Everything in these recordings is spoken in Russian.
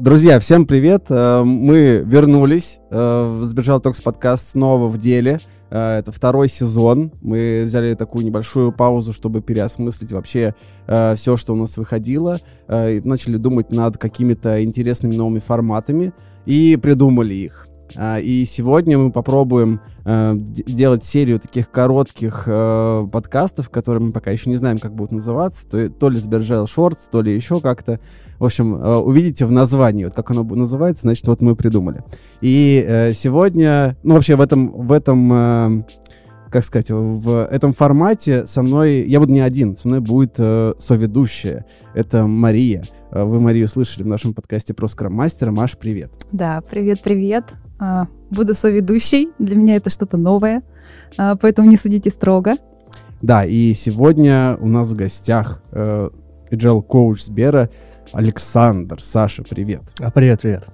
Друзья, всем привет! Э, мы вернулись э, Сбежал Токс подкаст снова в деле. Э, это второй сезон. Мы взяли такую небольшую паузу, чтобы переосмыслить вообще все, что у нас выходило. И начали думать над какими-то интересными новыми форматами и придумали их. И сегодня мы попробуем э, делать серию таких коротких э, подкастов, которые мы пока еще не знаем, как будут называться. То, то ли Сбержал Шортс, то ли еще как-то. В общем, э, увидите в названии, вот как оно называется, значит, вот мы придумали. И э, сегодня, ну вообще в этом, в этом э, как сказать, в этом формате со мной, я буду не один, со мной будет э, соведущая, это Мария. Э, вы Марию слышали в нашем подкасте про скрам-мастера. Маш, привет. Да, привет-привет. А, буду соведущей, для меня это что-то новое, а, поэтому не судите строго. Да, и сегодня у нас в гостях э, agile коуч Сбера Александр. Саша, привет. А, привет, привет.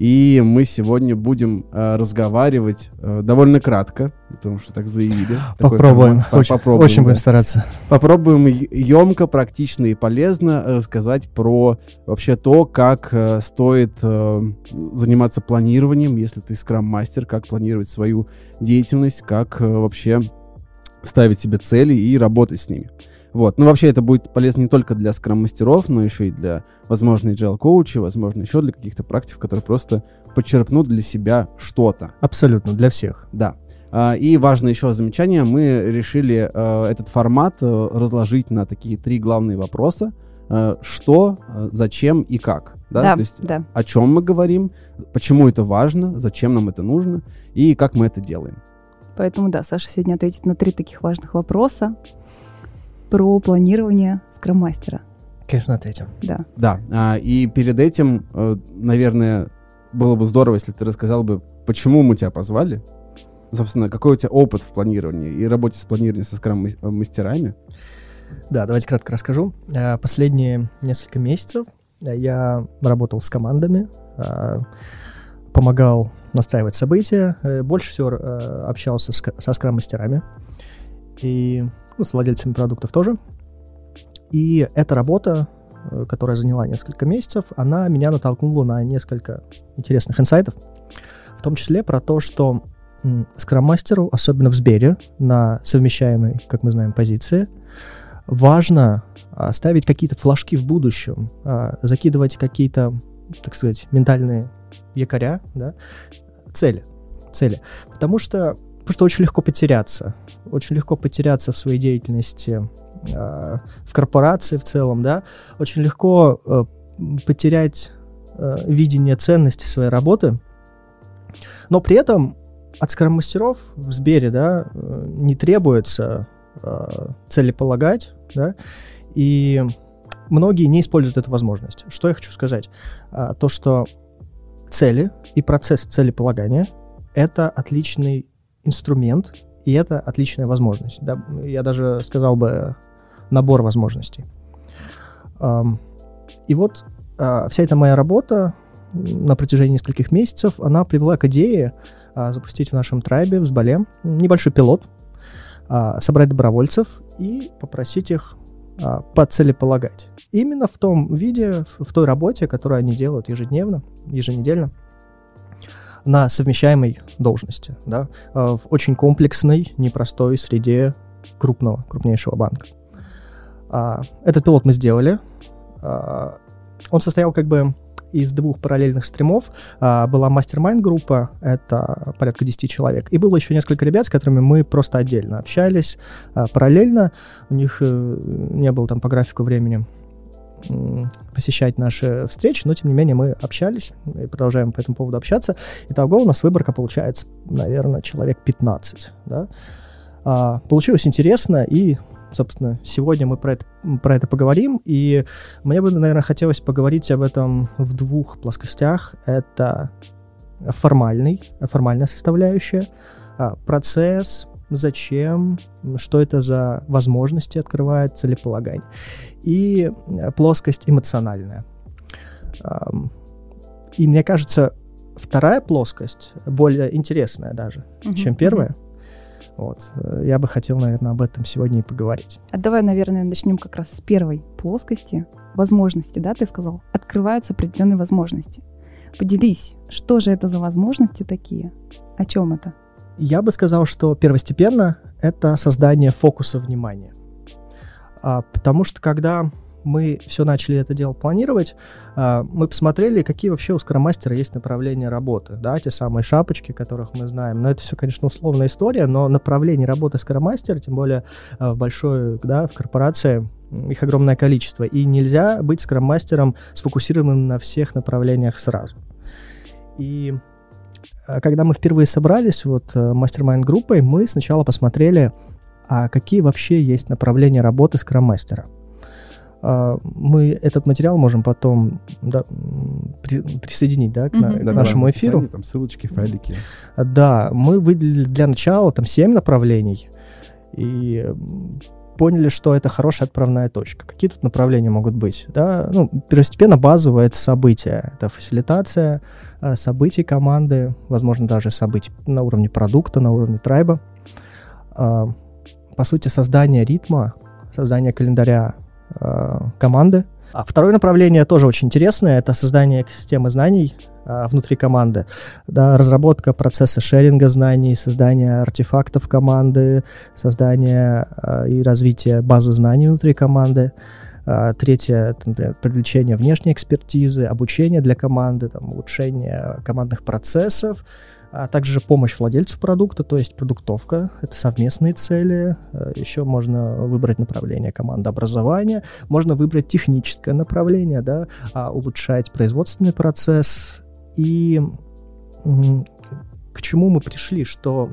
И мы сегодня будем э, разговаривать э, довольно кратко, потому что так заявили. Попробуем. Формат. Очень, Попробуем, очень да. будем стараться. Попробуем емко, практично и полезно рассказать про вообще то, как э, стоит э, заниматься планированием, если ты скрам-мастер, как планировать свою деятельность, как э, вообще ставить себе цели и работать с ними. Вот. Ну, вообще, это будет полезно не только для скрам-мастеров, но еще и для, возможно, agile-коучей, возможно, еще для каких-то практик, которые просто подчеркнут для себя что-то. Абсолютно, для всех. Да. А, и важное еще замечание, мы решили э, этот формат э, разложить на такие три главные вопроса. Э, что, зачем и как. Да? Да, То есть да. о чем мы говорим, почему это важно, зачем нам это нужно и как мы это делаем. Поэтому да, Саша сегодня ответит на три таких важных вопроса про планирование скроммастера. Конечно, ответим. Да. Да. А, и перед этим, э, наверное, было бы здорово, если ты рассказал бы, почему мы тебя позвали. Собственно, какой у тебя опыт в планировании и работе с планированием со скрам-мастерами? Да, давайте кратко расскажу. Э, последние несколько месяцев э, я работал с командами, помогал настраивать события, больше всего общался со скрам-мастерами. И с владельцами продуктов тоже. И эта работа, э, которая заняла несколько месяцев, она меня натолкнула на несколько интересных инсайтов, в том числе про то, что скрам-мастеру, особенно в Сбере, на совмещаемой, как мы знаем, позиции, важно а, ставить какие-то флажки в будущем, а, закидывать какие-то, так сказать, ментальные якоря, да, цели, цели. Потому что Потому что очень легко потеряться. Очень легко потеряться в своей деятельности, э, в корпорации в целом, да. Очень легко э, потерять э, видение ценности своей работы. Но при этом от скромастеров в Сбере, да, э, не требуется э, целеполагать, да, и многие не используют эту возможность. Что я хочу сказать? А, то, что цели и процесс целеполагания — это отличный инструмент, и это отличная возможность. Да, я даже сказал бы набор возможностей. И вот а, вся эта моя работа на протяжении нескольких месяцев, она привела к идее а, запустить в нашем трайбе в Сбале небольшой пилот, а, собрать добровольцев и попросить их поцелеполагать. Именно в том виде, в той работе, которую они делают ежедневно, еженедельно на совмещаемой должности, да, э, в очень комплексной, непростой среде крупного, крупнейшего банка. А, этот пилот мы сделали. А, он состоял как бы из двух параллельных стримов. А, была мастер-майнд группа, это порядка 10 человек. И было еще несколько ребят, с которыми мы просто отдельно общались. Параллельно у них э, не было там по графику времени посещать наши встречи, но тем не менее мы общались и продолжаем по этому поводу общаться. Итого у нас выборка получается, наверное, человек 15. Да? А, получилось интересно, и, собственно, сегодня мы про это, про это поговорим. И мне бы, наверное, хотелось поговорить об этом в двух плоскостях. Это формальный, формальная составляющая, а, процесс, зачем, что это за возможности открывает целеполагание. И э, плоскость эмоциональная. И мне кажется, вторая плоскость более интересная даже, mm-hmm. чем первая. Вот. Э, я бы хотел, наверное, об этом сегодня и поговорить. А давай, наверное, начнем как раз с первой плоскости. Возможности, да, ты сказал? Открываются определенные возможности. Поделись, что же это за возможности такие? О чем это? Я бы сказал, что первостепенно это создание фокуса внимания. А, потому что когда мы все начали это дело планировать, а, мы посмотрели, какие вообще у скромастера есть направления работы, да, те самые шапочки, которых мы знаем. Но это все, конечно, условная история, но направлений работы скромастера, тем более а, в большой, да, в корпорации, их огромное количество, и нельзя быть скроммастером сфокусированным на всех направлениях сразу. И когда мы впервые собрались вот мастер-майн группой, мы сначала посмотрели, а какие вообще есть направления работы скроммастера. мастера а, мы этот материал можем потом да, при, присоединить да, к, mm-hmm. на, к нашему эфиру. Там ссылочки, файлики. Да, мы выделили для начала там 7 направлений и поняли, что это хорошая отправная точка. Какие тут направления могут быть? Да? Ну, первостепенно базовое — это события. Это фасилитация а, событий команды, возможно, даже событий на уровне продукта, на уровне трайба. А, по сути, создание ритма, создание календаря Э, команды. А второе направление тоже очень интересное, это создание системы знаний внутри команды, да, разработка процесса шеринга знаний, создание артефактов команды, создание а, и развитие базы знаний внутри команды. А, третье, это, например, привлечение внешней экспертизы, обучение для команды, там, улучшение командных процессов, а также помощь владельцу продукта, то есть продуктовка, это совместные цели, еще можно выбрать направление командообразования, можно выбрать техническое направление, да, а улучшать производственный процесс и к чему мы пришли, что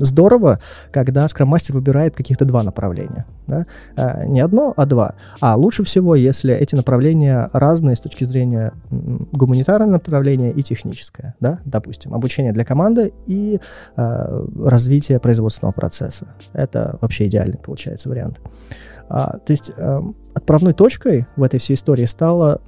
здорово, когда скроммастер выбирает каких-то два направления. Да? А, не одно, а два. А лучше всего, если эти направления разные с точки зрения гуманитарного направления и техническое. Да? Допустим, обучение для команды и а, развитие производственного процесса. Это вообще идеальный, получается, вариант. А, то есть а, отправной точкой в этой всей истории стало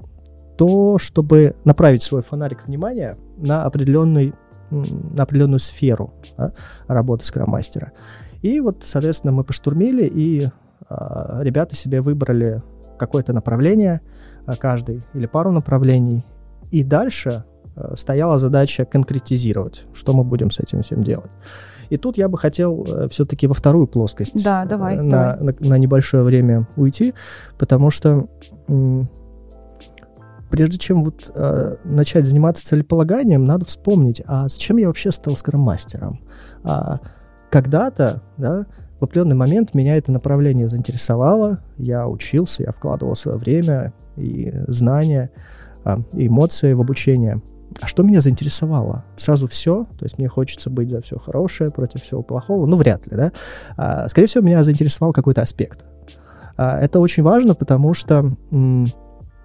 то, чтобы направить свой фонарик внимания на определенный на определенную сферу да, работы скроммастера. И вот, соответственно, мы поштурмили, и а, ребята себе выбрали какое-то направление, а, каждый или пару направлений, и дальше а, стояла задача конкретизировать, что мы будем с этим всем делать. И тут я бы хотел э, все-таки во вторую плоскость да, давай, на, давай. На, на небольшое время уйти, потому что прежде чем вот э, начать заниматься целеполаганием, надо вспомнить, а зачем я вообще стал скроммастером? А, когда-то, да, в определенный момент меня это направление заинтересовало, я учился, я вкладывал свое время и знания, и эмоции в обучение. А что меня заинтересовало? Сразу все, то есть мне хочется быть за все хорошее, против всего плохого, ну вряд ли, да. А, скорее всего, меня заинтересовал какой-то аспект. А, это очень важно, потому что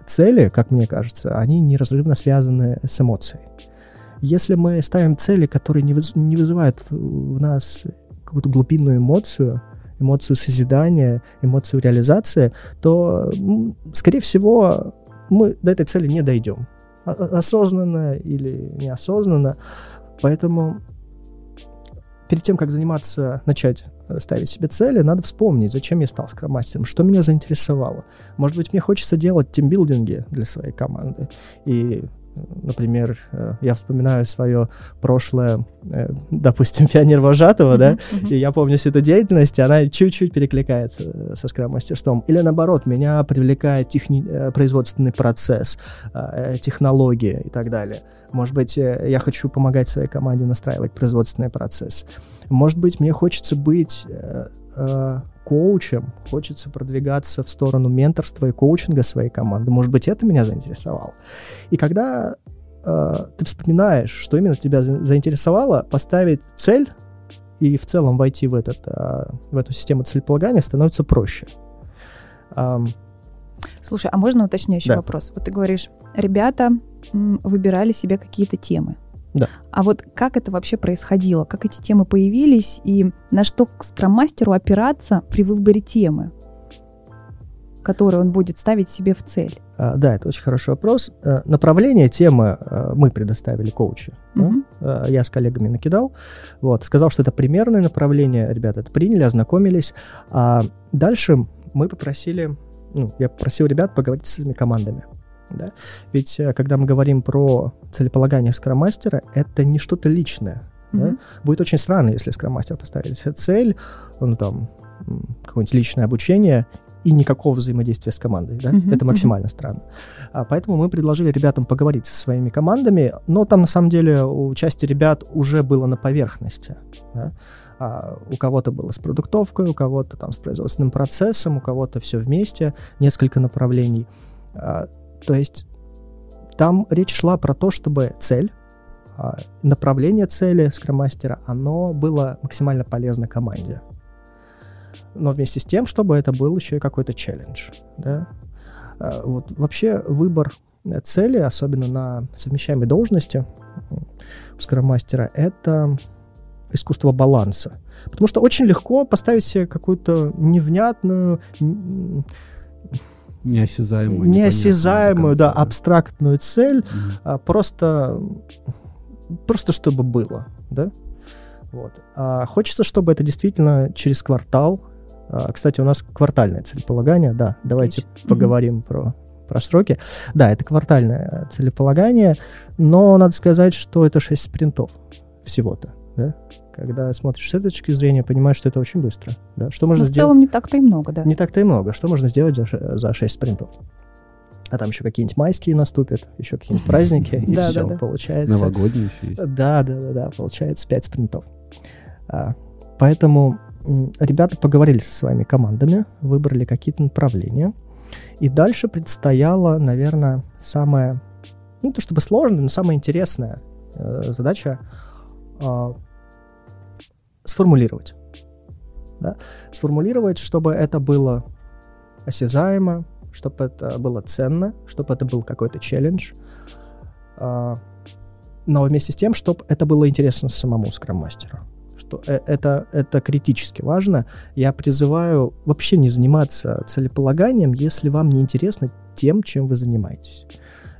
цели, как мне кажется, они неразрывно связаны с эмоцией. Если мы ставим цели, которые не, выз не вызывают в нас какую-то глубинную эмоцию, эмоцию созидания, эмоцию реализации, то, скорее всего, мы до этой цели не дойдем. Осознанно или неосознанно. Поэтому перед тем, как заниматься, начать ставить себе цели, надо вспомнить, зачем я стал скромастером, что меня заинтересовало. Может быть, мне хочется делать тимбилдинги для своей команды. И например, э, я вспоминаю свое прошлое, э, допустим, пионер вожатого, uh-huh, да, uh-huh. и я помню всю эту деятельность, и она чуть-чуть перекликается э, со скрам-мастерством. Или наоборот, меня привлекает техни- производственный процесс, технологии и так далее. Может быть, я хочу помогать своей команде настраивать производственный процесс. Может быть, мне хочется быть коучем, хочется продвигаться в сторону менторства и коучинга своей команды. Может быть, это меня заинтересовало. И когда э, ты вспоминаешь, что именно тебя заинтересовало, поставить цель и в целом войти в, этот, э, в эту систему целеполагания становится проще. Um, Слушай, а можно уточняющий да. вопрос? Вот ты говоришь, ребята выбирали себе какие-то темы. Да. А вот как это вообще происходило? Как эти темы появились и на что к скрам-мастеру опираться при выборе темы? которые он будет ставить себе в цель? А, да, это очень хороший вопрос. А, направление, темы а, мы предоставили коучи. Мгм. Да? А, Я с коллегами накидал. Вот, сказал, что это примерное направление. Ребята это приняли, ознакомились. А дальше мы попросили, ну, я попросил ребят поговорить с своими командами. Да? Ведь э, когда мы говорим про целеполагание скроммастера, это не что-то личное. Да? Мгм. Будет очень странно, если скроммастер поставит себе цель, ну там, какое-нибудь личное обучение и никакого взаимодействия с командой. Да? Мгм, Это максимально странно. А, поэтому мы предложили ребятам поговорить со своими командами, но там на самом деле у части ребят уже было на поверхности. да. А, у кого-то было с продуктовкой, у кого-то там с производственным процессом, у кого-то все вместе, несколько направлений. А, то есть там речь шла про то, чтобы цель, а, направление цели скромастера, оно было максимально полезно команде. Но вместе с тем, чтобы это был еще и какой-то челлендж. Да? А, Вот вообще выбор цели, особенно на совмещаемой должности у скромастера, это искусство баланса. Потому что очень легко поставить себе какую-то невнятную, Неосязаемую. неосязаемую, да, абстрактную цель, Мгм. а, просто, просто чтобы было, да? Вот. А хочется, чтобы это действительно через квартал. А, кстати, у нас квартальное целеполагание, да. Давайте Отлично. поговорим про про сроки. Да, это квартальное целеполагание, но надо сказать, что это 6 спринтов всего-то, да? Когда смотришь с этой точки зрения, понимаешь, что это очень быстро, да? Что Но можно в сделать? целом не так-то и много, да. Не так-то и много. Что можно сделать за, за 6 спринтов? А там еще какие-нибудь майские наступят, еще какие-нибудь праздники, и Да, все, да. получается. Новогодний еще есть. Да, да, да, да, получается 5 спринтов. А, поэтому м, ребята поговорили со своими командами, выбрали какие-то направления. И дальше предстояла, наверное, самая, ну, не то чтобы сложная, но самая интересная э, задача а, сформулировать. Да? Сформулировать, чтобы это было осязаемо, чтобы это было ценно, чтобы это был какой-то челлендж. А, но вместе с тем, чтобы это было интересно самому скроммастеру. Что э- это, это критически важно. Я призываю вообще не заниматься целеполаганием, если вам не интересно тем, чем вы занимаетесь.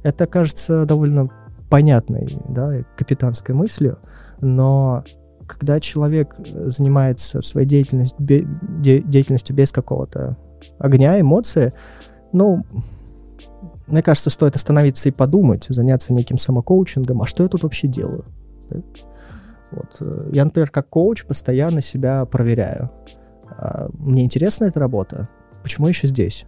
Это кажется довольно понятной, да, капитанской мыслью, но когда человек э, занимается своей деятельностью, бе- де- деятельностью без какого-то огня, эмоции, ну, мне кажется, стоит остановиться и подумать, заняться неким самокоучингом, а что я тут вообще делаю? Вот. э, Я, например, как коуч постоянно себя проверяю. А, Мне интересна эта работа? Почему я еще здесь?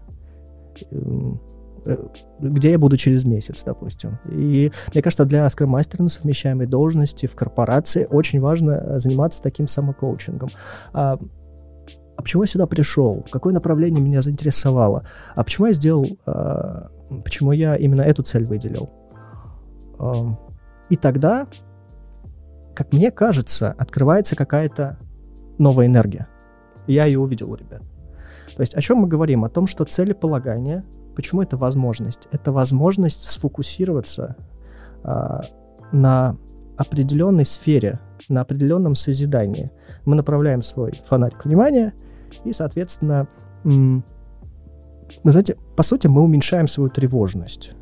Э, Где я буду через месяц, допустим? И мне кажется, для скроммастера на совмещаемой должности в корпорации очень важно э, заниматься таким самокоучингом. А, а почему я сюда пришел? Какое направление меня заинтересовало? А почему я сделал, а, почему я именно эту цель выделил? Ам, И тогда, как мне кажется, открывается какая-то новая энергия. Я ее увидел ребят. То есть о чем мы говорим? О том, что целеполагание, почему это возможность? Это возможность сфокусироваться а, на определенной сфере, на определенном созидании. Мы направляем свой фонарик внимания, и, соответственно, м, вы знаете, по сути, мы уменьшаем свою тревожность.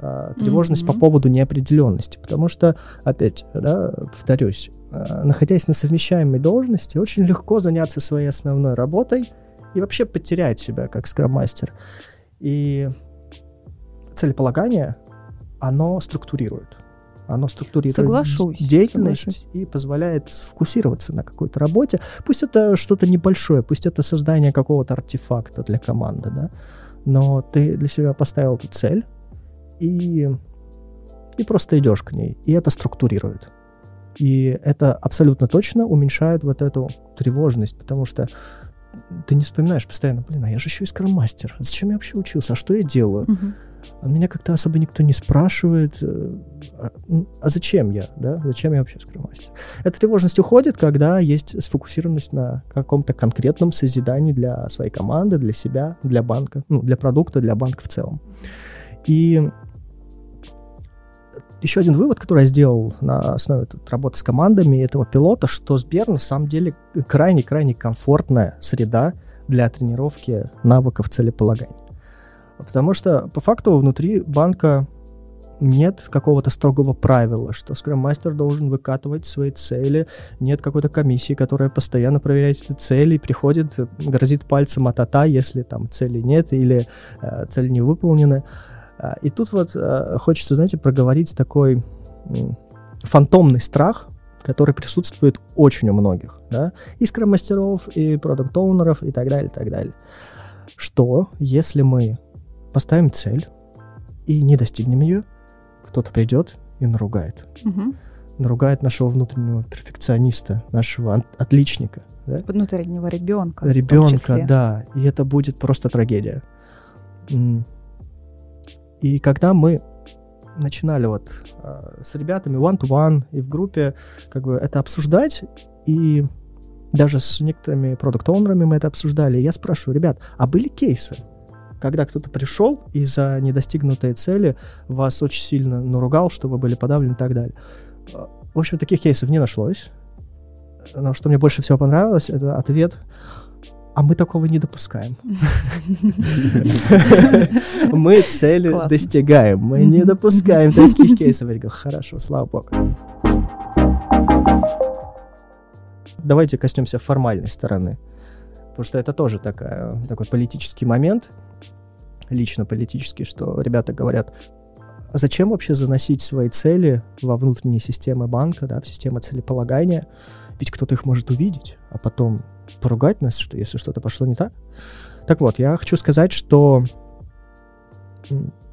А, Тревожность по Мгм. поводу неопределенности. Потому что, опять, да, повторюсь, а, находясь на совмещаемой должности, очень легко заняться своей основной работой и вообще потерять себя как скрам-мастер. И целеполагание, оно структурирует. Оно структурирует Соглашусь, деятельность соглашусь. и позволяет сфокусироваться на какой-то работе. Пусть это что-то небольшое, пусть это создание какого-то артефакта для команды, да, но ты для себя поставил эту цель и, и просто идешь к ней, и это структурирует. И это абсолютно точно уменьшает вот эту тревожность, потому что ты не вспоминаешь постоянно, блин, а я же еще и скрам-мастер. Зачем я вообще учился? А что я делаю? А меня как-то особо никто не спрашивает, э, а, а зачем я, да? Зачем я вообще скромастер? Эта тревожность уходит, когда есть сфокусированность на каком-то конкретном созидании для своей команды, для себя, для банка, ну, для продукта, для банка в целом. И еще один вывод, который я сделал на основе тут работы с командами этого пилота, что Сбер на самом деле крайне-крайне комфортная среда для тренировки навыков целеполагания. Потому что по факту внутри банка нет какого-то строгого правила, что скрам-мастер должен выкатывать свои цели, нет какой-то комиссии, которая постоянно проверяет эти цели, приходит, грозит пальцем от ата, если там цели нет или э, цели не выполнены. И тут вот э, хочется, знаете, проговорить такой фантомный страх, который присутствует очень у многих, да, и скрам-мастеров, и продукт-оунеров, и так далее, и так далее. Что, если мы поставим цель и не достигнем ее, кто-то придет и наругает. Мгм. Наругает нашего внутреннего перфекциониста, нашего отличника. Да? Внутреннего ребенка. Ребенка, да. И это будет просто трагедия. И когда мы начинали вот а, с ребятами one-to-one и в группе как бы это обсуждать, и даже с некоторыми продукт-оунерами мы это обсуждали, я спрашиваю, ребят, а были кейсы, когда кто-то пришел и за недостигнутые цели вас очень сильно наругал, что вы были подавлены и так далее. А, В общем, таких кейсов не нашлось. Но что мне больше всего понравилось, это ответ а мы такого не допускаем. Мы цели достигаем, мы не допускаем таких кейсов. Я говорю, хорошо, слава богу. Давайте коснемся формальной стороны, потому что это тоже такая, такой политический момент, лично политический, что ребята говорят, а зачем вообще заносить свои цели во внутренние системы банка, да, в систему целеполагания, ведь кто-то их может увидеть, а потом поругать нас, что если что-то пошло не так. Так вот, я хочу сказать, что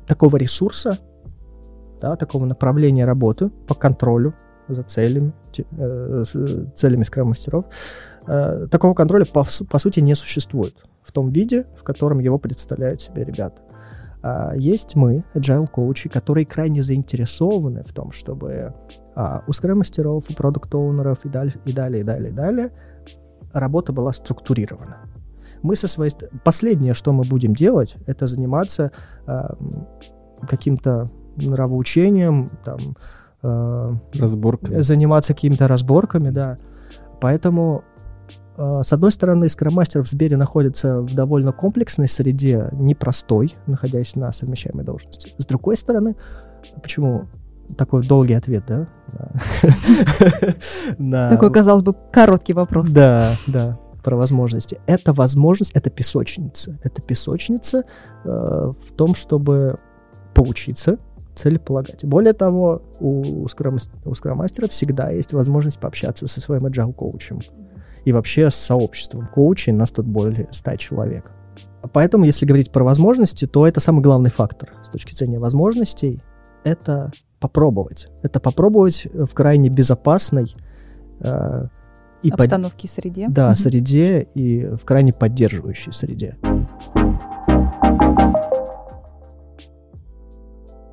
такого ресурса, да, такого направления работы по контролю за целями, э, с- целями скрам-мастеров, э, такого контроля по, по сути не существует в том виде, в котором его представляют себе ребята. А, есть мы, agile коучи, которые крайне заинтересованы в том, чтобы а, у скрам-мастеров, у продукт-оунеров и далее, и далее, и далее, и далее работа была структурирована. Мы со своей... Последнее, что мы будем делать, это заниматься а, каким-то нравоучением, там, а, Разборка. заниматься какими-то разборками, да. Поэтому, с одной стороны, скромастер в Сбере находится в довольно комплексной среде, непростой, находясь на совмещаемой должности. С другой стороны, почему такой долгий ответ, да? Такой, казалось бы, короткий вопрос. да, да, про возможности. Это возможность, это песочница. Это песочница э, в том, чтобы поучиться целеполагать. Более того, у, скрам- у скромастера всегда есть возможность пообщаться со своим agile коучем и вообще с сообществом коучей, нас тут более 100 человек. Поэтому, если говорить про возможности, то это самый главный фактор с точки зрения возможностей. Это попробовать. Это попробовать в крайне безопасной э, и под- Обстановки и среде. да, Мгм. среде и в крайне поддерживающей среде.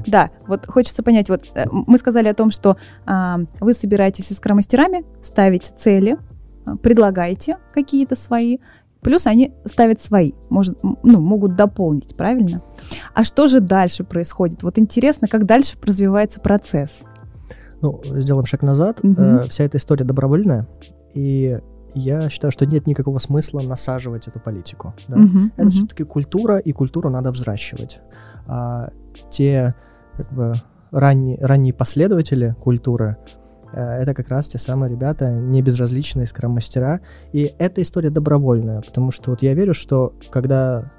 Да, вот хочется понять, вот э, мы сказали о том, что а, вы собираетесь с скромастерами, ставите цели, предлагаете какие-то свои, плюс они ставят свои, может, ну, могут дополнить, правильно? А что же дальше происходит? Вот интересно, как дальше развивается процесс. Ну, сделаем шаг назад. Мгм. Э, вся эта история добровольная, и я считаю, что нет никакого смысла насаживать эту политику. да. Мгм, Это мгм. все-таки культура, и культуру надо взращивать. А те как бы ранние, ранние последователи культуры, это как раз те самые ребята, не безразличные скрам-мастера. И эта история добровольная, потому что вот я верю, что когда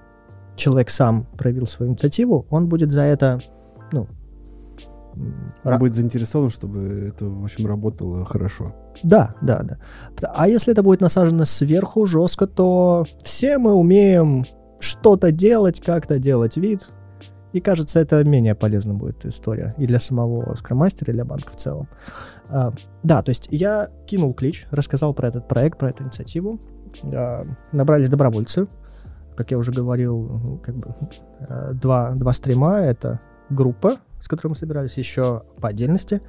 человек сам проявил свою инициативу, он будет за это, ну, Он ра- будет заинтересован, чтобы это, в общем, работало хорошо. да, да, да. А если это будет насажено сверху жестко, то все мы умеем что-то делать, как-то делать вид. И кажется, это менее полезно будет история и для самого скромастера, и для банка в целом. А, да, то есть я кинул клич, рассказал про этот проект, про эту инициативу. А, набрались добровольцы. Как я уже говорил, как бы э, два, два стрима — это группа, с которой мы собирались, еще по отдельности.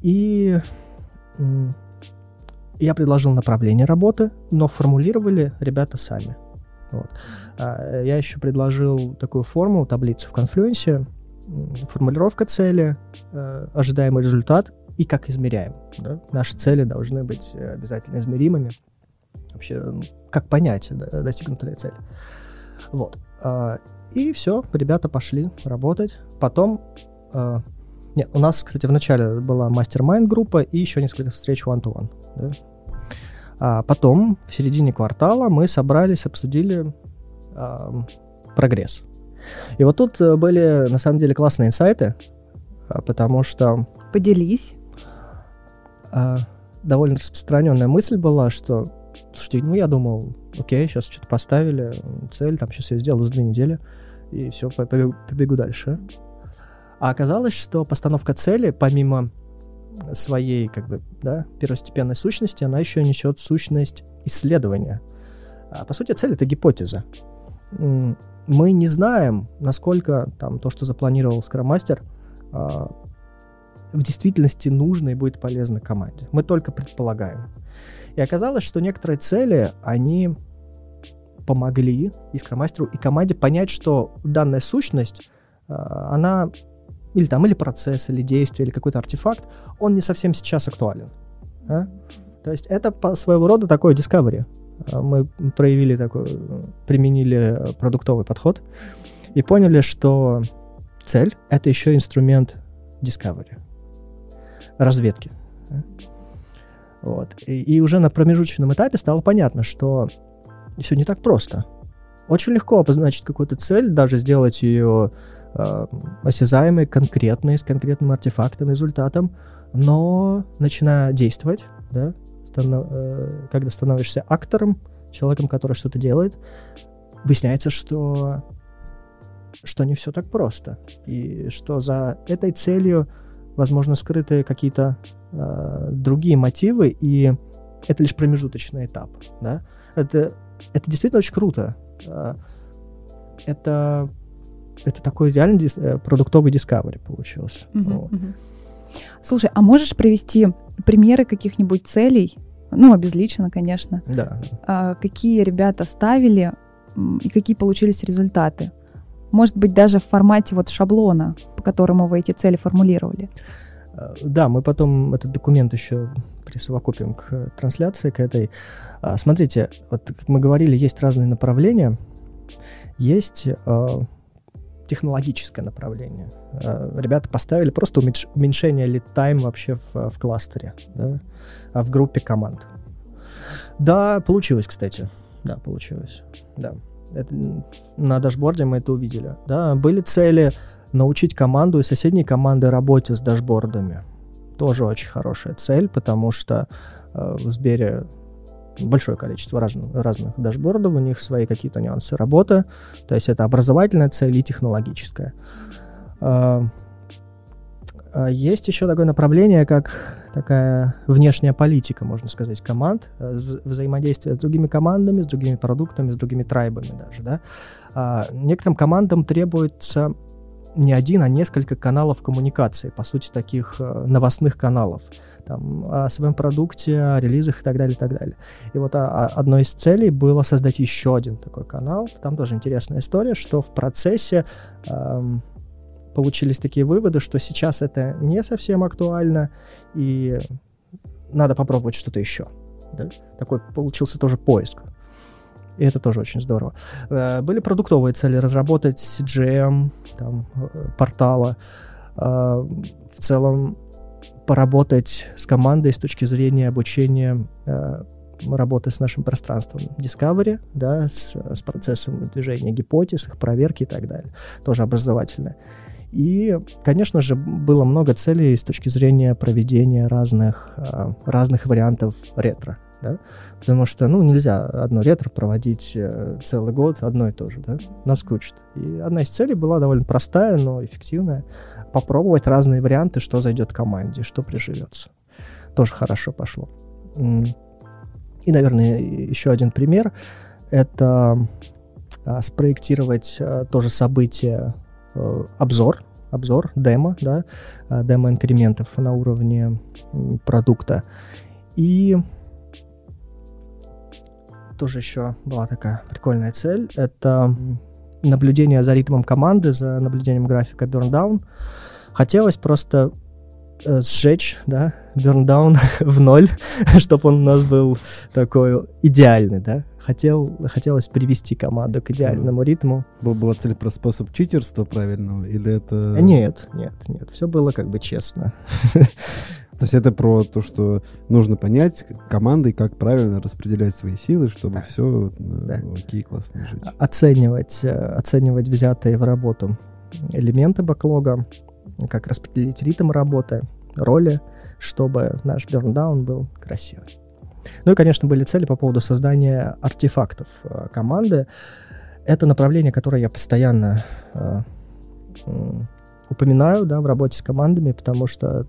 И я предложил направление работы, но формулировали ребята сами. Вот. А, Я еще предложил такую форму, таблицу в конфлюенсе, формулировка цели, э, ожидаемый результат и как измеряем. да. Наши цели должны быть э, обязательно измеримыми. Вообще, как понять, да, достигнута ли цель. Вот. А, и все, ребята пошли работать. Потом... нет, у нас, кстати, в начале была мастер-майнд группа и еще несколько встреч one-to-one. да. А потом, в середине квартала, мы собрались, обсудили ам, прогресс. И вот тут э, были, на самом деле, классные инсайты, а, потому что Поделись. а, довольно распространенная мысль была, что, слушайте, ну я думал, окей, сейчас что-то поставили, цель, там сейчас я сделаю за две недели, и все, побегу, побегу дальше. А оказалось, что постановка цели, помимо своей, как бы, да, первостепенной сущности, она еще несет сущность исследования. А, по сути, цель — это гипотеза. Мы не знаем, насколько там то, что запланировал Скромастер, а, в действительности нужно и будет полезно команде. Мы только предполагаем. И оказалось, что некоторые цели, они помогли и скромастеру, и команде понять, что данная сущность, а, она или там, или процесс, или действие, или какой-то артефакт, он не совсем сейчас актуален. а? То есть это своего рода такое discovery. А, Мы проявили такой, применили э, продуктовый подход и поняли, что цель — это еще инструмент discovery, разведки. да. Вот. И, и уже на промежуточном этапе стало понятно, что все не так просто. Очень легко обозначить какую-то цель, даже сделать ее э, осязаемой, конкретной, с конкретным артефактом, результатом, но начиная действовать, да, станов- э, когда становишься актором, человеком, который что-то делает, выясняется, что что не все так просто, и что за этой целью, возможно, скрыты какие-то э, другие мотивы, и это лишь промежуточный этап, да. Это, это действительно очень круто. Э, Это, это такой реально дис- э, продуктовый discovery получился. Мгм, Вот. мгм. Слушай, а можешь привести примеры каких-нибудь целей? Ну, обезличенно, конечно. Да. А, какие ребята ставили и какие получились результаты? Может быть, даже в формате вот шаблона, по которому вы эти цели формулировали. Э, Да, мы потом этот документ еще присовокупим к э, трансляции, к этой. А, Смотрите, вот как мы говорили, есть разные направления. Есть технологическое направление. Э, Ребята поставили просто уменьш- уменьшение lead time вообще в, в кластере, да, а в группе команд. Да, получилось, кстати. Да, получилось. Да. Это, на дашборде мы это увидели. Да, были цели научить команду и соседние команды работе с дашбордами. Тоже очень хорошая цель, потому что э, в Сбере большое количество разных, разных дашбордов, у них свои какие-то нюансы работы, то есть это образовательная цель и технологическая. А, а Есть еще такое направление, как такая внешняя политика, можно сказать, команд, э, вза- взаимодействие с другими командами, с другими продуктами, с другими трайбами даже, да. А, Некоторым командам требуется не один, а несколько каналов коммуникации, по сути, таких э, новостных каналов, там, о своем продукте, о релизах и так далее, и так далее. И вот а, а, одной из целей было создать еще один такой канал. Там тоже интересная история, что в процессе эм, получились такие выводы, что сейчас это не совсем актуально, и надо попробовать что-то еще. да. Такой получился тоже поиск. И это тоже очень здорово. Э, Были продуктовые цели разработать CGM, там, э, портала, э, в целом поработать с командой с точки зрения обучения работы с нашим пространством Discovery, да, с, с процессом выдвижения гипотез, их проверки и так далее. Тоже образовательное. И, конечно же, было много целей с точки зрения проведения разных, разных вариантов ретро. Да? Потому что, ну, нельзя одно ретро проводить э, целый год одно и то же, да? Наскучит. И одна из целей была довольно простая, но эффективная. Попробовать разные варианты, что зайдет команде, что приживется. Тоже хорошо пошло. И, наверное, еще один пример — это а, спроектировать а, тоже событие, э, обзор, обзор, демо, да, а, демо инкрементов на уровне продукта. И тоже еще была такая прикольная цель. Это наблюдение за ритмом команды, за наблюдением графика burn-down. Хотелось просто э, сжечь, да, burn-down в ноль, чтобы он у нас был такой идеальный, да. хотел, хотелось привести команду к идеальному ритму. Был, была цель про способ читерства правильного, или это... Нет, нет, нет, все было как бы честно. То есть это про то, что нужно понять командой, как правильно распределять свои силы, чтобы Да. все Да. окей, классно жить. Оценивать, э, оценивать взятые в работу элементы бэклога, как распределить ритм работы, роли, чтобы наш берндаун был красивый. Ну и, конечно, были цели по поводу создания артефактов э, команды. Это направление, которое я постоянно э, упоминаю да, в работе с командами, потому что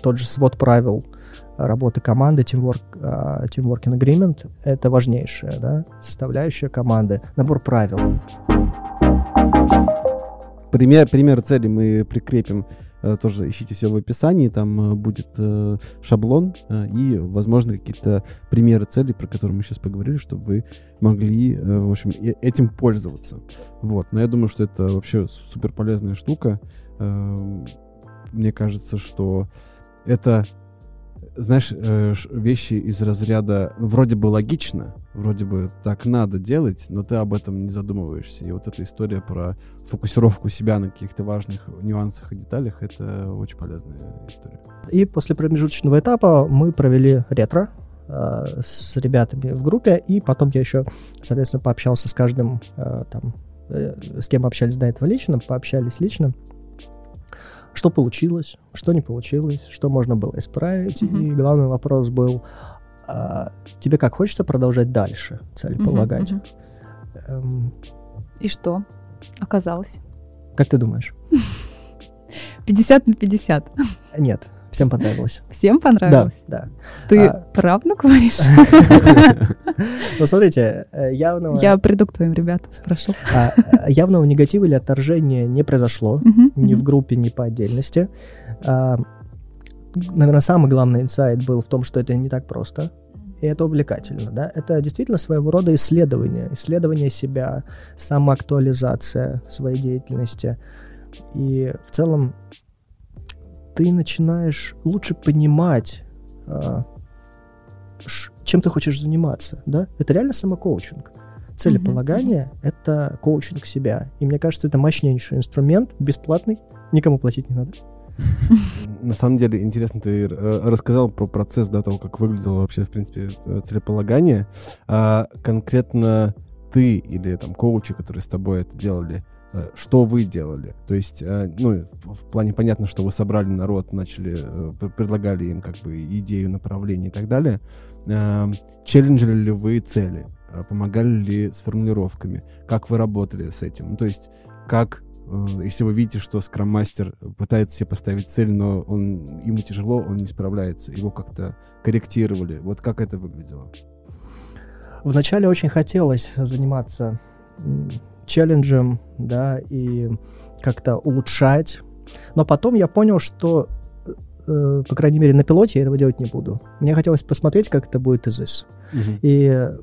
тот же свод правил работы команды, teamwork, а, teamworking agreement, это важнейшая да, составляющая команды, набор правил. Пример, пример цели мы прикрепим, э, тоже ищите все в описании, там э, будет э, шаблон и, возможно, какие-то примеры целей, про которые мы сейчас поговорили, чтобы вы могли, в общем, этим пользоваться. Вот, но я думаю, что это вообще супер полезная штука. Эм, Мне кажется, что это, знаешь, э, вещи из разряда вроде бы логично, вроде бы так надо делать, но ты об этом не задумываешься. И вот эта история про фокусировку себя на каких-то важных нюансах и деталях, это очень полезная история. И после промежуточного этапа мы провели ретро э, с ребятами в группе, и потом я еще, соответственно, пообщался с каждым, э, там, с кем общались до этого лично, пообщались лично, что получилось, что не получилось, что можно было исправить. Мгм. И главный вопрос был, а, тебе как хочется продолжать дальше целеполагать? Мгм, мгм. Эм, И что? Оказалось. как ты думаешь? 50 на 50. Нет, всем понравилось. Всем Да, понравилось? да. Ты А. правду говоришь? Ну, смотрите, э, явного... Я приду к твоим ребятам, спрошу. А, а, явного негатива или отторжения не произошло ни в группе, ни по отдельности. А, наверное, самый главный инсайт был в том, что это не так просто. И это увлекательно, да? Это действительно своего рода исследование, исследование себя, самоактуализация своей деятельности. И в целом ты начинаешь лучше понимать, а, чем ты хочешь заниматься, да? Это реально самокоучинг. Целеполагание — это коучинг себя. И мне кажется, это мощнейший инструмент, бесплатный, никому платить не надо. На самом деле, интересно, ты э, рассказал про процесс, да, того, как выглядело вообще, в принципе, э, целеполагание. А конкретно ты или там коучи, которые с тобой это делали, что вы делали? То есть, э, ну, в плане понятно, что вы собрали народ, начали, э, предлагали им как бы идею, направление и так далее. Э, Челленджили ли вы цели? Э, Помогали ли с формулировками? Как вы работали с этим? Ну, то есть, как э, если вы видите, что скрам-мастер пытается себе поставить цель, но он, ему тяжело, он не справляется, его как-то корректировали. Вот как это выглядело? Вначале очень хотелось заниматься челленджем, да, и как-то улучшать. Но потом я понял, что, э, по крайней мере, на пилоте я этого делать не буду. Мне хотелось посмотреть, как это будет из ИС. И, э,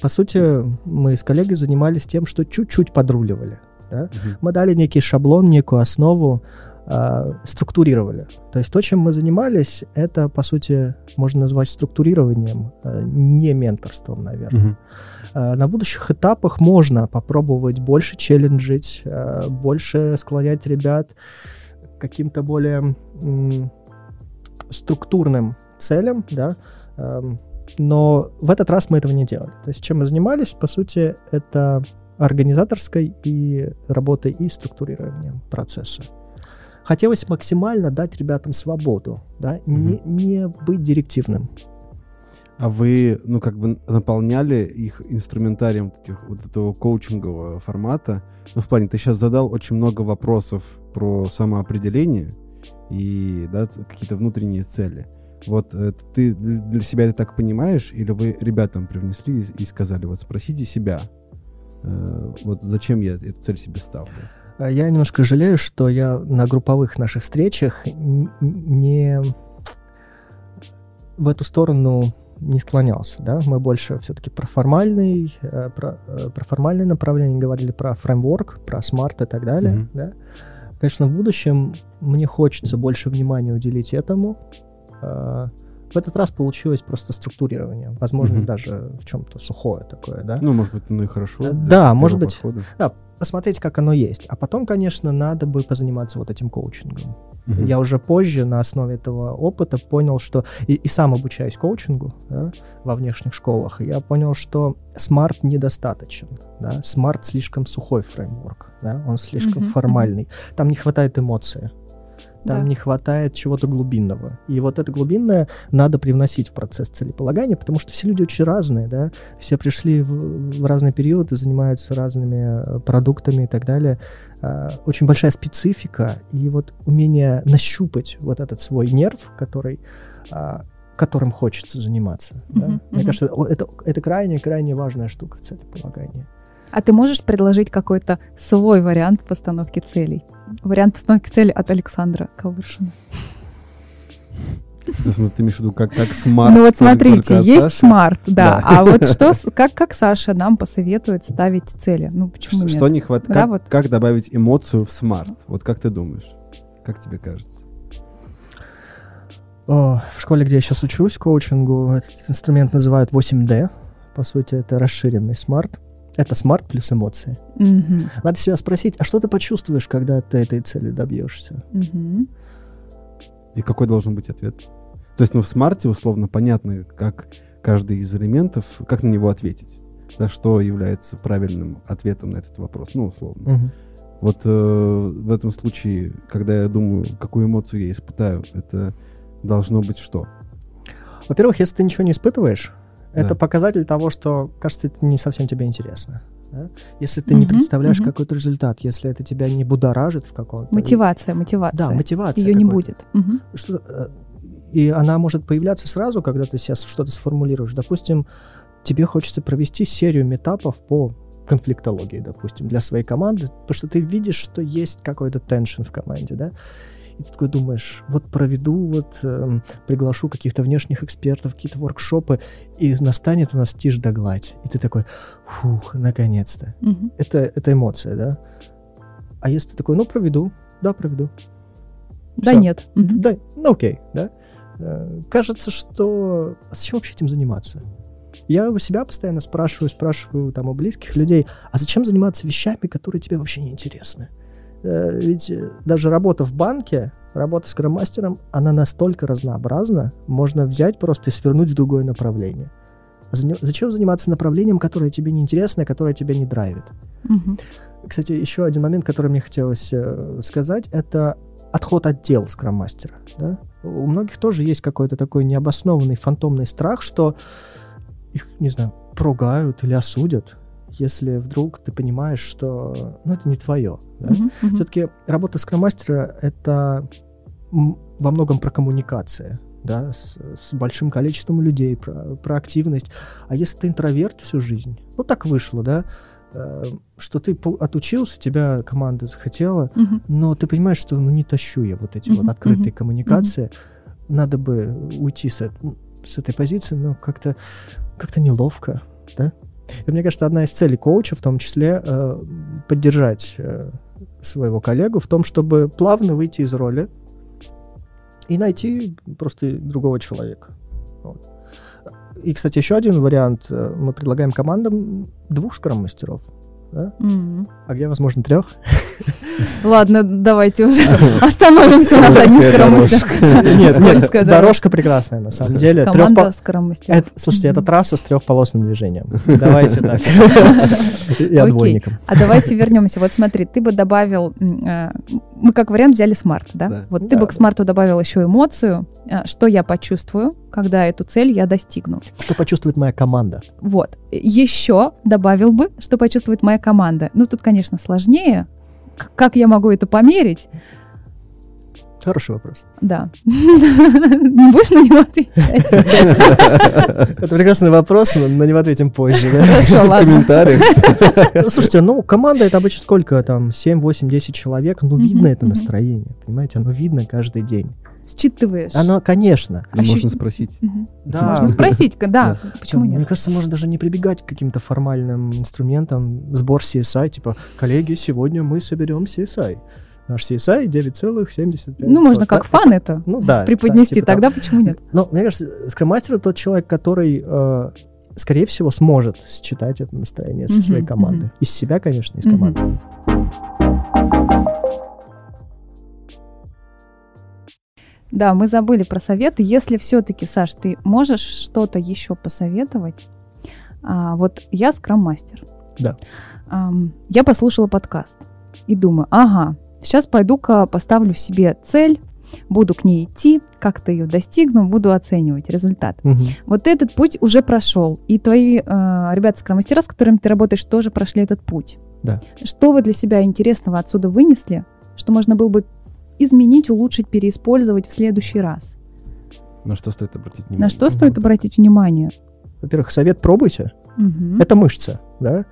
по сути, мы с коллегой занимались тем, что чуть-чуть подруливали. Да? Мгм. Мы дали некий шаблон, некую основу, а, структурировали. То есть то, чем мы занимались, это, по сути, можно назвать структурированием, а, не менторством, наверное. А, На будущих этапах можно попробовать больше челленджить, больше склонять ребят к каким-то более структурным целям, да, ам, но в этот раз мы этого не делали. То есть чем мы занимались, по сути, это организаторской и работой и структурированием процесса. Хотелось максимально дать ребятам свободу, да, не, не быть директивным. А вы, ну, как бы наполняли их инструментарием вот, этих, вот этого коучингового формата? Ну, в плане, ты сейчас задал очень много вопросов про самоопределение и, да, какие-то внутренние цели. Вот э, ты для себя это так понимаешь, или вы ребятам привнесли и, и сказали, вот спросите себя, э, вот зачем я эту цель себе ставлю? А Я немножко жалею, что я на групповых наших встречах не в эту сторону не склонялся, да, мы больше все-таки про формальный, э, про, э, про формальное направление говорили, про фреймворк, про смарт и так далее, Мгм. да. Конечно, в будущем мне хочется больше внимания уделить этому, э, В этот раз получилось просто структурирование. Возможно, Мгм. даже в чем-то сухое такое, да? Ну, может быть, ну и хорошо. Э, да, может быть. подхода. Да, посмотреть, как оно есть. А потом, конечно, надо бы позаниматься вот этим коучингом. Мгм. Я уже позже на основе этого опыта понял, что и, и сам обучаюсь коучингу да, во внешних школах, я понял, что SMART недостаточен. Да? SMART слишком сухой фреймворк, да? он слишком Мгм, формальный. Там не хватает эмоции. Там Да. не хватает чего-то глубинного. И вот это глубинное надо привносить в процесс целеполагания, потому что все люди очень разные, да, все пришли в, в разные периоды, занимаются разными э, продуктами и так далее. А, Очень большая специфика, и вот умение нащупать вот этот свой нерв, который а, которым хочется заниматься. да. Мгм, Мне кажется, это, это крайне-крайне важная штука в целеполагании. А ты можешь предложить какой-то свой вариант постановки целей? Вариант постановки целей от Александра Кавыршина. Ты, имеешь в виду, как, как SMART? ну вот смотрите, есть Саши? SMART, да. Да. А вот что, как, как Саша нам посоветует ставить цели? Ну почему Что, нет? что не хватает? Да, как, вот. как добавить эмоцию в SMART? Вот как ты думаешь? Как тебе кажется? О, в школе, где я сейчас учусь коучингу, этот инструмент называют 8D. По сути, это расширенный SMART. Это SMART плюс эмоции. Мгм, Надо себя спросить, а что ты почувствуешь, когда ты этой цели добьешься? мгм. И какой должен быть ответ? То есть, ну, в смарте условно понятно, как каждый из элементов, как на него ответить. Да, что является правильным ответом на этот вопрос, ну, условно. Мгм. Вот э, в этом случае, когда я думаю, какую эмоцию я испытаю, это должно быть что? Во-первых, если ты ничего не испытываешь, это Да. показатель того, что, кажется, это не совсем тебе интересно. да? Если ты не Мгм, представляешь мгм. какой-то результат, если это тебя не будоражит в каком-то... Мотивация, мотивация. Да, мотивация. Ее не будет. Мгм. что, э, и она может появляться сразу, когда ты сейчас что-то сформулируешь. Допустим, тебе хочется провести серию метапов по конфликтологии, допустим, для своей команды, потому что ты видишь, что есть какой-то теншн в команде, да, и ты такой думаешь, вот проведу, вот эм, приглашу каких-то внешних экспертов, какие-то воркшопы, и настанет у нас тишь да гладь. И ты такой, фух, наконец-то. Мгм. Это, это эмоция, да? А если ты такой, ну, проведу, да, проведу, Да Всё. нет. Мгм. да, ну окей, да. Э, Кажется, что... А зачем вообще этим заниматься? Я у себя постоянно спрашиваю, спрашиваю там у близких людей, а зачем заниматься вещами, которые тебе вообще не интересны? Э, Ведь э, даже работа в банке, работа с громастером, она настолько разнообразна, можно взять просто и свернуть в другое направление. А Зачем заниматься направлением, которое тебе не интересно, которое тебя не драйвит? Мгм. Кстати, еще один момент, который мне хотелось э, сказать, это отход от дел скроммастера. Да? У многих тоже есть какой-то такой необоснованный фантомный страх, что их, не знаю, поругают или осудят, если вдруг ты понимаешь, что ну, это не твое. Да? Мгм. Мгм. Все-таки работа скроммастера — это во многом про коммуникация, да, с, с большим количеством людей, про, про активность. А если ты интроверт всю жизнь, ну так вышло, да, э, что ты отучился, тебя команда захотела, Мгм. но ты понимаешь, что ну не тащу я вот эти вот Мгм, открытые мгм, коммуникации, надо бы уйти с, с этой позиции, но как-то как-то неловко, да? И мне кажется, одна из целей коуча в том числе э, поддержать э, своего коллегу в том, чтобы плавно выйти из роли и найти просто другого человека. Вот. И, кстати, еще один вариант. э, Мы предлагаем командам двух скрам-мастеров. Да? Мгм. А где, возможно, трех? Ладно, давайте уже остановимся на скоромастере. дорожка. Нет, дорожка. прекрасная, на самом деле. Команда. Это- слушайте, это трасса с трехполосным движением. Давайте так. И Окей. отбойником. А давайте вернемся. Вот смотри, ты бы добавил, э, мы как вариант взяли смарт, да? Вот ты бы к смарту добавил еще эмоцию, э, что я почувствую, когда эту цель я достигну. Что почувствует моя команда? Вот. Еще добавил бы, что почувствует моя команда. Ну, тут, конечно, сложнее. Как я могу это померить? Хороший вопрос. Да. Не будешь на него отвечать? Это прекрасный вопрос, но на него ответим позже. Хорошо, В ладно. комментариях. Ну, Слушайте, ну, команда это обычно сколько там? 7, 8, 10 человек. Ну, видно это настроение, понимаете? Оно видно каждый день. Считываешь. Оно, конечно. Ну, Можно спросить. Мгм. Да. Можно спросить, да, Да. почему Мне нет? кажется, можно даже не прибегать к каким-то формальным инструментам, сбор CSI, типа, коллеги, сегодня мы соберем CSI. Наш CSI 9,75. Ну, можно как фан это ну, да, преподнести, типа того. тогда почему нет? Но мне кажется, скроммастер тот человек, который, э, скорее всего, сможет считать это настроение со своей командой. мгм. Из себя, конечно, из команды. Да, мы забыли про советы. Если все-таки, Саш, ты можешь что-то еще посоветовать? А, вот я скрам-мастер. Да. Ам, я послушала подкаст и думаю, ага, сейчас пойду-ка поставлю себе цель, буду к ней идти, как-то ее достигну, буду оценивать результат. Мгм. Вот этот путь уже прошел, и твои э, ребята скрам-мастера, с которыми ты работаешь, тоже прошли этот путь. Да. Что вы для себя интересного отсюда вынесли, что можно было бы изменить, улучшить, переиспользовать в следующий раз? На что стоит обратить внимание? На что стоит обратить внимание? Во-первых, совет пробуйте. Мгм. Это мышца, да?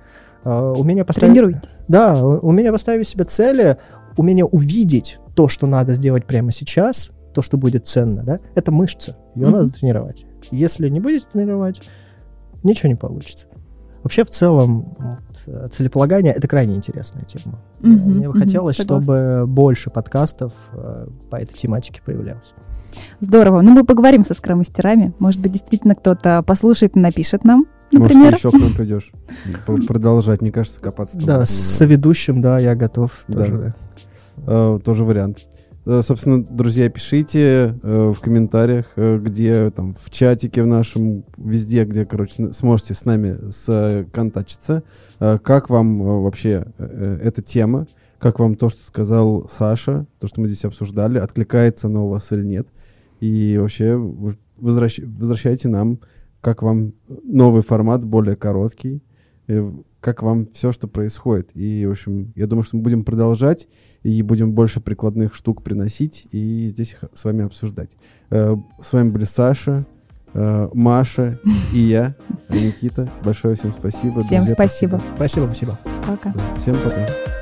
А, Умение поставить... Тренируйтесь. Да, у- умение поставить себе цели, умение увидеть то, что надо сделать прямо сейчас, то, что будет ценно, да, это мышца. Ее Мгм. надо тренировать. Если не будете тренировать, ничего не получится. Вообще, в целом, вот, целеполагание — это крайне интересная тема. Мгм, Мне бы мгм, хотелось, согласна. чтобы больше подкастов э, по этой тематике появлялось. Здорово. Ну, мы поговорим со скрам-мастерами. Может быть, действительно кто-то послушает и напишет нам, Может, например. ты еще к нам придешь продолжать, мне кажется, копаться. Да, с соведущим, да, я готов Да. тоже. Э, тоже вариант. Э, Собственно, друзья, пишите э, в комментариях, э, где там в чатике в нашем, везде, где, короче, сможете с нами контачиться. Как вам э, вообще э, эта тема? Как вам то, что сказал Саша, то, что мы здесь обсуждали, откликается оно у вас или нет? И вообще возвращ- возвращайте нам, как вам новый формат, более короткий, э, как вам все, что происходит. И, в общем, я думаю, что мы будем продолжать и будем больше прикладных штук приносить и здесь их с вами обсуждать. Э, С вами были Саша, э, Маша и я, Никита. Большое всем спасибо. Всем друзья, спасибо. Спасибо, спасибо. Пока. Всем пока.